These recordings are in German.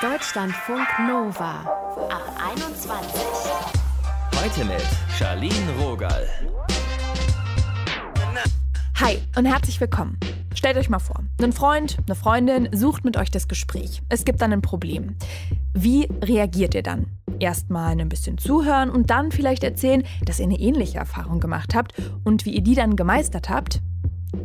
Deutschlandfunk Nova ab 21. Heute mit Charlene Rogal. Hi und herzlich willkommen. Stellt euch mal vor, ein Freund, eine Freundin sucht mit euch das Gespräch. Es gibt dann ein Problem. Wie reagiert ihr dann? Erstmal ein bisschen zuhören und dann vielleicht erzählen, dass ihr eine ähnliche Erfahrung gemacht habt und wie ihr die dann gemeistert habt?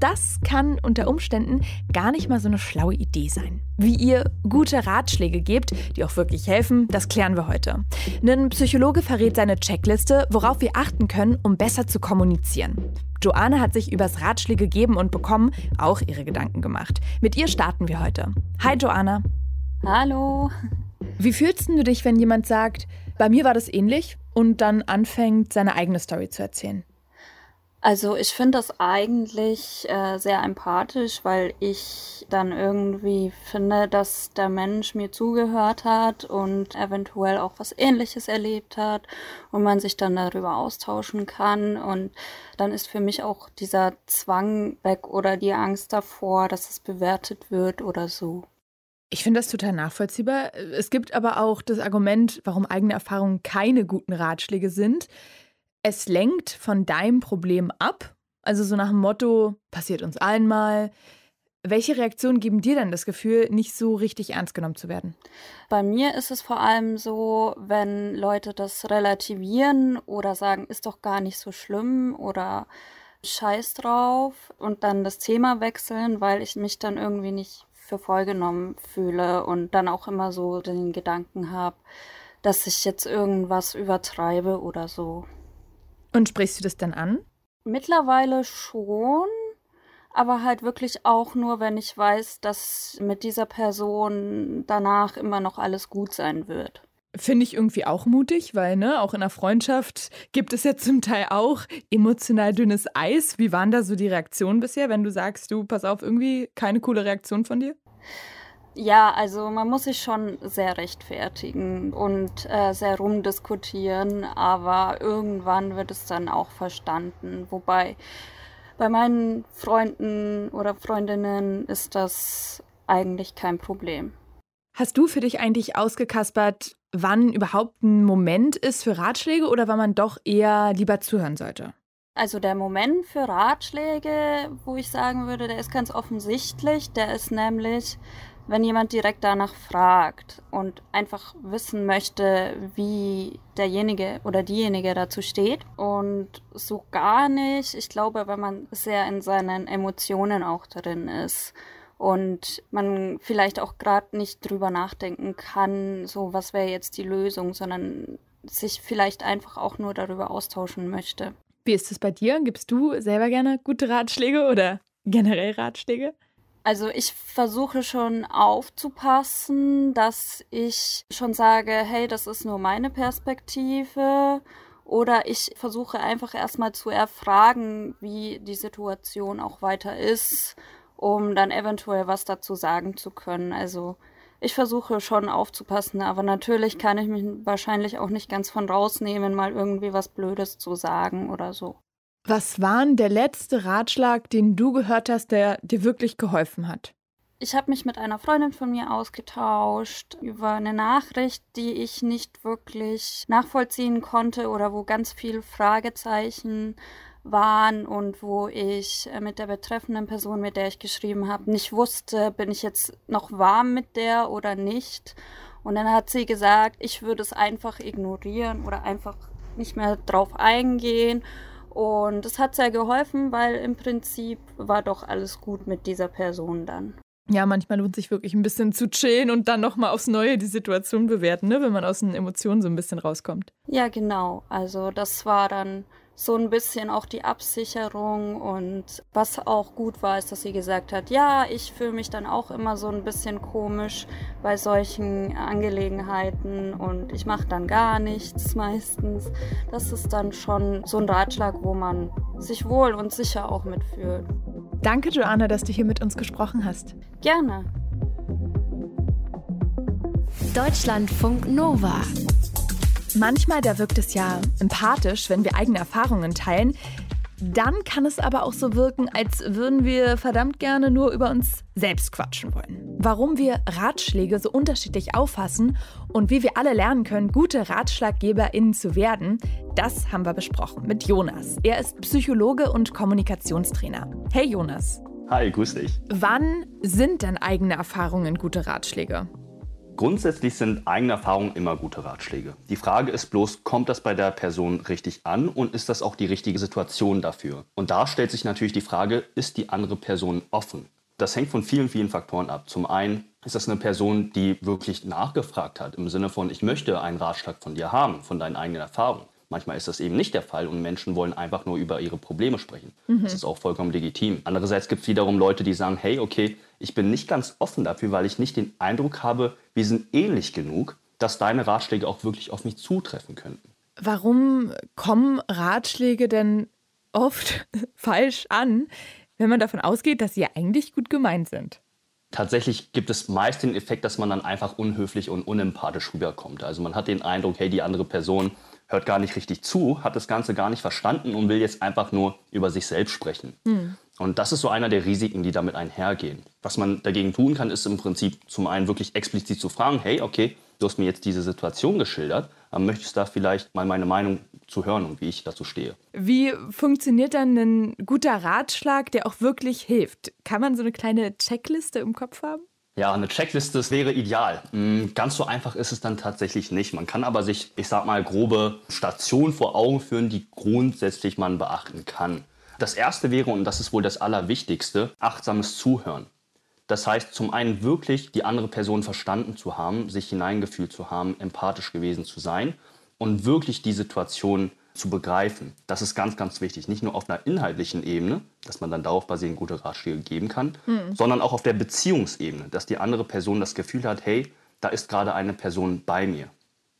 Das kann unter Umständen gar nicht mal so eine schlaue Idee sein. Wie ihr gute Ratschläge gebt, die auch wirklich helfen, das klären wir heute. Ein Psychologe verrät seine Checkliste, worauf wir achten können, um besser zu kommunizieren. Joanne hat sich übers Ratschläge geben und bekommen auch ihre Gedanken gemacht. Mit ihr starten wir heute. Hi Joanna. Hallo. Wie fühlst du dich, wenn jemand sagt, bei mir war das ähnlich und dann anfängt, seine eigene Story zu erzählen? Also ich finde das eigentlich äh, sehr empathisch, weil ich dann irgendwie finde, dass der Mensch mir zugehört hat und eventuell auch was Ähnliches erlebt hat und man sich dann darüber austauschen kann. Und dann ist für mich auch dieser Zwang weg oder die Angst davor, dass es bewertet wird oder so. Ich finde das total nachvollziehbar. Es gibt aber auch das Argument, warum eigene Erfahrungen keine guten Ratschläge sind es lenkt von deinem Problem ab. Also so nach dem Motto, passiert uns allen mal. Welche Reaktionen geben dir dann das Gefühl, nicht so richtig ernst genommen zu werden? Bei mir ist es vor allem so, wenn Leute das relativieren oder sagen, ist doch gar nicht so schlimm oder scheiß drauf und dann das Thema wechseln, weil ich mich dann irgendwie nicht für voll genommen fühle und dann auch immer so den Gedanken habe, dass ich jetzt irgendwas übertreibe oder so. Und sprichst du das dann an? Mittlerweile schon, aber halt wirklich auch nur, wenn ich weiß, dass mit dieser Person danach immer noch alles gut sein wird. Finde ich irgendwie auch mutig, weil, ne, auch in der Freundschaft gibt es ja zum Teil auch emotional dünnes Eis. Wie waren da so die Reaktionen bisher, wenn du sagst, du, pass auf, irgendwie keine coole Reaktion von dir? Ja, also man muss sich schon sehr rechtfertigen und äh, sehr rumdiskutieren, aber irgendwann wird es dann auch verstanden. Wobei bei meinen Freunden oder Freundinnen ist das eigentlich kein Problem. Hast du für dich eigentlich ausgekaspert, wann überhaupt ein Moment ist für Ratschläge oder wann man doch eher lieber zuhören sollte? Also der Moment für Ratschläge, wo ich sagen würde, der ist ganz offensichtlich. Der ist nämlich, wenn jemand direkt danach fragt und einfach wissen möchte, wie derjenige oder diejenige dazu steht und so gar nicht, ich glaube, wenn man sehr in seinen Emotionen auch drin ist und man vielleicht auch gerade nicht drüber nachdenken kann, so was wäre jetzt die Lösung, sondern sich vielleicht einfach auch nur darüber austauschen möchte. Wie ist es bei dir? Gibst du selber gerne gute Ratschläge oder generell Ratschläge? Also ich versuche schon aufzupassen, dass ich schon sage, hey, das ist nur meine Perspektive. Oder ich versuche einfach erstmal zu erfragen, wie die Situation auch weiter ist, um dann eventuell was dazu sagen zu können. Also ich versuche schon aufzupassen, aber natürlich kann ich mich wahrscheinlich auch nicht ganz von rausnehmen, mal irgendwie was Blödes zu sagen oder so. Was war denn der letzte Ratschlag, den du gehört hast, der dir wirklich geholfen hat? Ich habe mich mit einer Freundin von mir ausgetauscht über eine Nachricht, die ich nicht wirklich nachvollziehen konnte oder wo ganz viele Fragezeichen waren und wo ich äh, mit der betreffenden Person, mit der ich geschrieben habe, nicht wusste, bin ich jetzt noch warm mit der oder nicht. Und dann hat sie gesagt, ich würde es einfach ignorieren oder einfach nicht mehr drauf eingehen und es hat sehr geholfen, weil im Prinzip war doch alles gut mit dieser Person dann. Ja, manchmal lohnt sich wirklich ein bisschen zu chillen und dann nochmal aufs Neue die Situation bewerten, ne? wenn man aus den Emotionen so ein bisschen rauskommt. Ja, genau. Also das war dann so ein bisschen auch die Absicherung und was auch gut war, ist, dass sie gesagt hat, ja, ich fühle mich dann auch immer so ein bisschen komisch bei solchen Angelegenheiten und ich mache dann gar nichts meistens. Das ist dann schon so ein Ratschlag, wo man sich wohl und sicher auch mitfühlt. Danke, Joanna, dass du hier mit uns gesprochen hast. Gerne. Deutschlandfunk Nova. Manchmal, da wirkt es ja empathisch, wenn wir eigene Erfahrungen teilen. Dann kann es aber auch so wirken, als würden wir verdammt gerne nur über uns selbst quatschen wollen. Warum wir Ratschläge so unterschiedlich auffassen und wie wir alle lernen können, gute RatschlaggeberInnen zu werden, das haben wir besprochen mit Jonas. Er ist Psychologe und Kommunikationstrainer. Hey Jonas. Hi, grüß dich. Wann sind denn eigene Erfahrungen gute Ratschläge? Grundsätzlich sind eigene Erfahrungen immer gute Ratschläge. Die Frage ist bloß, kommt das bei der Person richtig an und ist das auch die richtige Situation dafür? Und da stellt sich natürlich die Frage, ist die andere Person offen? Das hängt von vielen, vielen Faktoren ab. Zum einen ist das eine Person, die wirklich nachgefragt hat, im Sinne von, ich möchte einen Ratschlag von dir haben, von deinen eigenen Erfahrungen. Manchmal ist das eben nicht der Fall und Menschen wollen einfach nur über ihre Probleme sprechen. Mhm. Das ist auch vollkommen legitim. Andererseits gibt es wiederum Leute, die sagen, hey, okay, ich bin nicht ganz offen dafür, weil ich nicht den Eindruck habe, wir sind ähnlich genug, dass deine Ratschläge auch wirklich auf mich zutreffen könnten. Warum kommen Ratschläge denn oft falsch an, wenn man davon ausgeht, dass sie eigentlich gut gemeint sind? Tatsächlich gibt es meist den Effekt, dass man dann einfach unhöflich und unempathisch rüberkommt. Also man hat den Eindruck, hey, die andere Person hört gar nicht richtig zu, hat das Ganze gar nicht verstanden und will jetzt einfach nur über sich selbst sprechen. Mhm. Und das ist so einer der Risiken, die damit einhergehen. Was man dagegen tun kann, ist im Prinzip zum einen wirklich explizit zu fragen, hey, okay, du hast mir jetzt diese Situation geschildert, aber möchtest da vielleicht mal meine Meinung zu hören und wie ich dazu stehe. Wie funktioniert dann ein guter Ratschlag, der auch wirklich hilft? Kann man so eine kleine Checkliste im Kopf haben? Ja, eine Checkliste wäre ideal. Mm, ganz so einfach ist es dann tatsächlich nicht. Man kann aber sich, ich sag mal, grobe Stationen vor Augen führen, die grundsätzlich man beachten kann. Das erste wäre, und das ist wohl das Allerwichtigste, achtsames Zuhören. Das heißt, zum einen wirklich die andere Person verstanden zu haben, sich hineingefühlt zu haben, empathisch gewesen zu sein und wirklich die Situation zu begreifen. Das ist ganz, ganz wichtig. Nicht nur auf einer inhaltlichen Ebene, dass man dann darauf basierend gute Ratschläge geben kann, mhm. sondern auch auf der Beziehungsebene, dass die andere Person das Gefühl hat, hey, da ist gerade eine Person bei mir.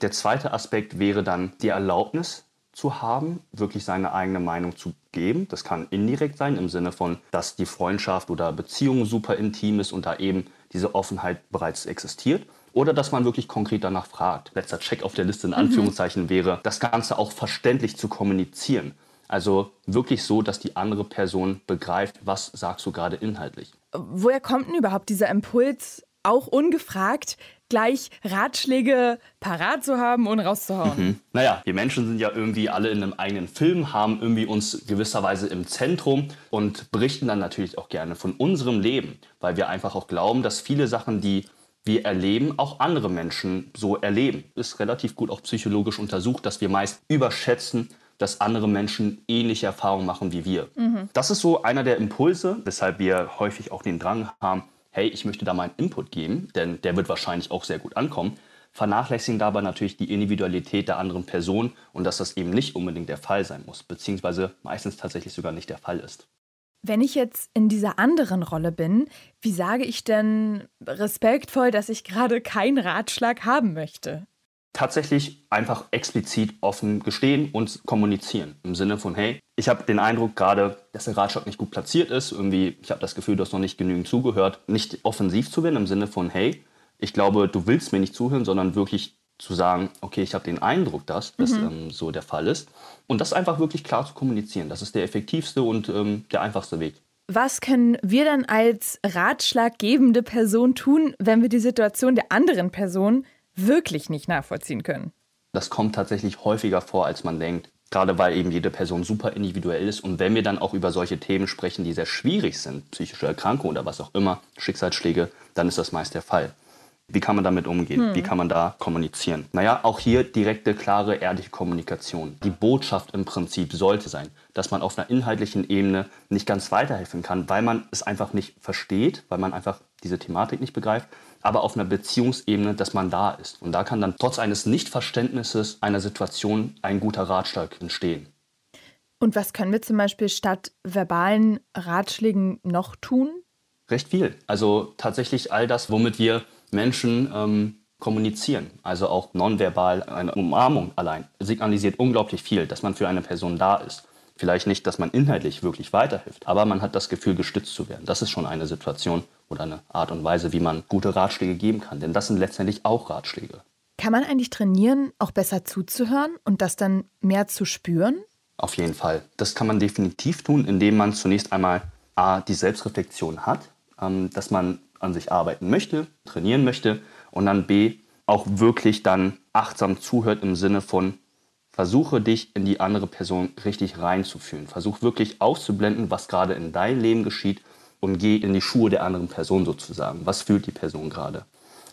Der zweite Aspekt wäre dann die Erlaubnis zu haben, wirklich seine eigene Meinung zu geben. Das kann indirekt sein, im Sinne von, dass die Freundschaft oder Beziehung super intim ist und da eben diese Offenheit bereits existiert oder dass man wirklich konkret danach fragt. Letzter Check auf der Liste in mhm. Anführungszeichen mhm. wäre, das Ganze auch verständlich zu kommunizieren. Also wirklich so, dass die andere Person begreift, was sagst du gerade inhaltlich. Woher kommt denn überhaupt dieser Impuls, auch ungefragt gleich Ratschläge parat zu haben und rauszuhauen? Mhm. Naja, wir Menschen sind ja irgendwie alle in einem eigenen Film, haben irgendwie uns gewisserweise im Zentrum und berichten dann natürlich auch gerne von unserem Leben, weil wir einfach auch glauben, dass viele Sachen, die wir erleben, auch andere Menschen so erleben. Ist relativ gut auch psychologisch untersucht, dass wir meist überschätzen, dass andere Menschen ähnliche Erfahrungen machen wie wir. Mhm. Das ist so einer der Impulse, weshalb wir häufig auch den Drang haben, hey, ich möchte da meinen Input geben, denn der wird wahrscheinlich auch sehr gut ankommen. Vernachlässigen dabei natürlich die Individualität der anderen Person und dass das eben nicht unbedingt der Fall sein muss, beziehungsweise meistens tatsächlich sogar nicht der Fall ist. Wenn ich jetzt in dieser anderen Rolle bin, wie sage ich denn respektvoll, dass ich gerade keinen Ratschlag haben möchte? Tatsächlich einfach explizit offen gestehen und kommunizieren. Im Sinne von, hey, ich habe den Eindruck gerade, dass der Ratschlag nicht gut platziert ist. Irgendwie, ich habe das Gefühl, du hast noch nicht genügend zugehört. Nicht offensiv zu werden, im Sinne von, hey, ich glaube, du willst mir nicht zuhören, sondern wirklich zu sagen, okay, ich habe den Eindruck, dass das mhm. ähm, so der Fall ist. Und das einfach wirklich klar zu kommunizieren. Das ist der effektivste und ähm, der einfachste Weg. Was können wir dann als ratschlaggebende Person tun, wenn wir die Situation der anderen Person wirklich nicht nachvollziehen können? Das kommt tatsächlich häufiger vor, als man denkt. Gerade weil eben jede Person super individuell ist. Und wenn wir dann auch über solche Themen sprechen, die sehr schwierig sind, psychische Erkrankungen oder was auch immer, Schicksalsschläge, dann ist das meist der Fall. Wie kann man damit umgehen? Hm. Wie kann man da kommunizieren? Naja, auch hier direkte, klare, ehrliche Kommunikation. Die Botschaft im Prinzip sollte sein, dass man auf einer inhaltlichen Ebene nicht ganz weiterhelfen kann, weil man es einfach nicht versteht, weil man einfach diese Thematik nicht begreift, aber auf einer Beziehungsebene, dass man da ist. Und da kann dann trotz eines Nichtverständnisses einer Situation ein guter Ratschlag entstehen. Und was können wir zum Beispiel statt verbalen Ratschlägen noch tun? Recht viel. Also tatsächlich all das, womit wir Menschen ähm, kommunizieren. Also auch nonverbal, eine Umarmung allein signalisiert unglaublich viel, dass man für eine Person da ist. Vielleicht nicht, dass man inhaltlich wirklich weiterhilft, aber man hat das Gefühl, gestützt zu werden. Das ist schon eine Situation oder eine Art und Weise, wie man gute Ratschläge geben kann. Denn das sind letztendlich auch Ratschläge. Kann man eigentlich trainieren, auch besser zuzuhören und das dann mehr zu spüren? Auf jeden Fall. Das kann man definitiv tun, indem man zunächst einmal A, die Selbstreflexion hat, ähm, dass man an sich arbeiten möchte, trainieren möchte und dann B, auch wirklich dann achtsam zuhört im Sinne von, versuche dich in die andere Person richtig reinzufühlen. Versuch wirklich auszublenden, was gerade in deinem Leben geschieht und geh in die Schuhe der anderen Person sozusagen. Was fühlt die Person gerade?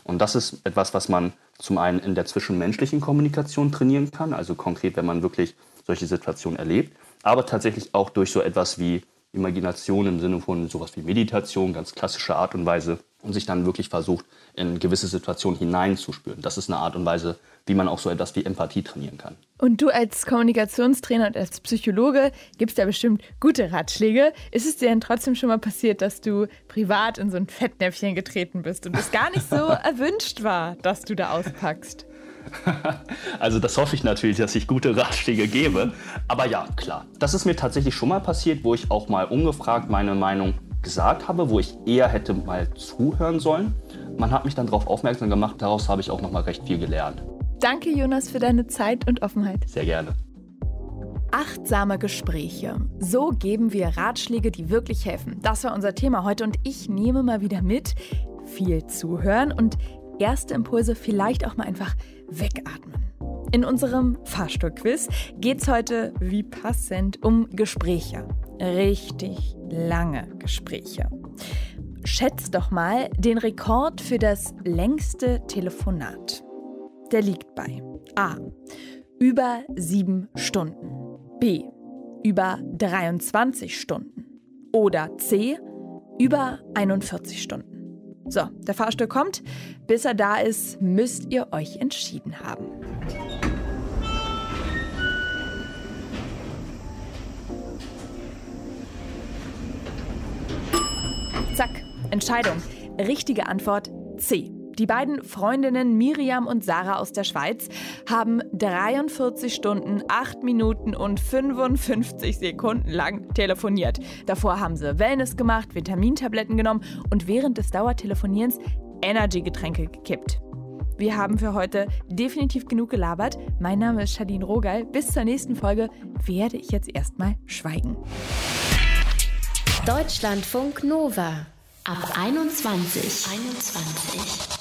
Und das ist etwas, was man zum einen in der zwischenmenschlichen Kommunikation trainieren kann, also konkret, wenn man wirklich solche Situationen erlebt, aber tatsächlich auch durch so etwas wie Imagination im Sinne von sowas wie Meditation, ganz klassische Art und Weise, und sich dann wirklich versucht, in gewisse Situationen hineinzuspüren. Das ist eine Art und Weise, wie man auch so etwas wie Empathie trainieren kann. Und du als Kommunikationstrainer und als Psychologe gibst ja bestimmt gute Ratschläge. Ist es dir denn trotzdem schon mal passiert, dass du privat in so ein Fettnäpfchen getreten bist und es gar nicht so erwünscht war, dass du da auspackst? Also das hoffe ich natürlich, dass ich gute Ratschläge gebe. Aber ja, klar. Das ist mir tatsächlich schon mal passiert, wo ich auch mal ungefragt meine Meinung gesagt habe, wo ich eher hätte mal zuhören sollen. Man hat mich dann darauf aufmerksam gemacht, daraus habe ich auch noch mal recht viel gelernt. Danke, Jonas, für deine Zeit und Offenheit. Sehr gerne. Achtsame Gespräche. So geben wir Ratschläge, die wirklich helfen. Das war unser Thema heute und ich nehme mal wieder mit, viel zuhören und erste Impulse vielleicht auch mal einfach wegatmen. In unserem Fahrstuhlquiz geht es heute, wie passend, um Gespräche. Richtig lange Gespräche. Schätzt doch mal den Rekord für das längste Telefonat. Der liegt bei A. Über sieben Stunden. B. Über 23 Stunden. Oder C. Über 41 Stunden. So, der Fahrstuhl kommt. Bis er da ist, müsst ihr euch entschieden haben. Zack, Entscheidung. Richtige Antwort C. Die beiden Freundinnen Miriam und Sarah aus der Schweiz haben 43 Stunden, 8 Minuten und 55 Sekunden lang telefoniert. Davor haben sie Wellness gemacht, Vitamintabletten genommen und während des Dauertelefonierens Energy-Getränke gekippt. Wir haben für heute definitiv genug gelabert. Mein Name ist Shadine Rogal. Bis zur nächsten Folge werde ich jetzt erstmal schweigen. Deutschlandfunk Nova ab 21. 21.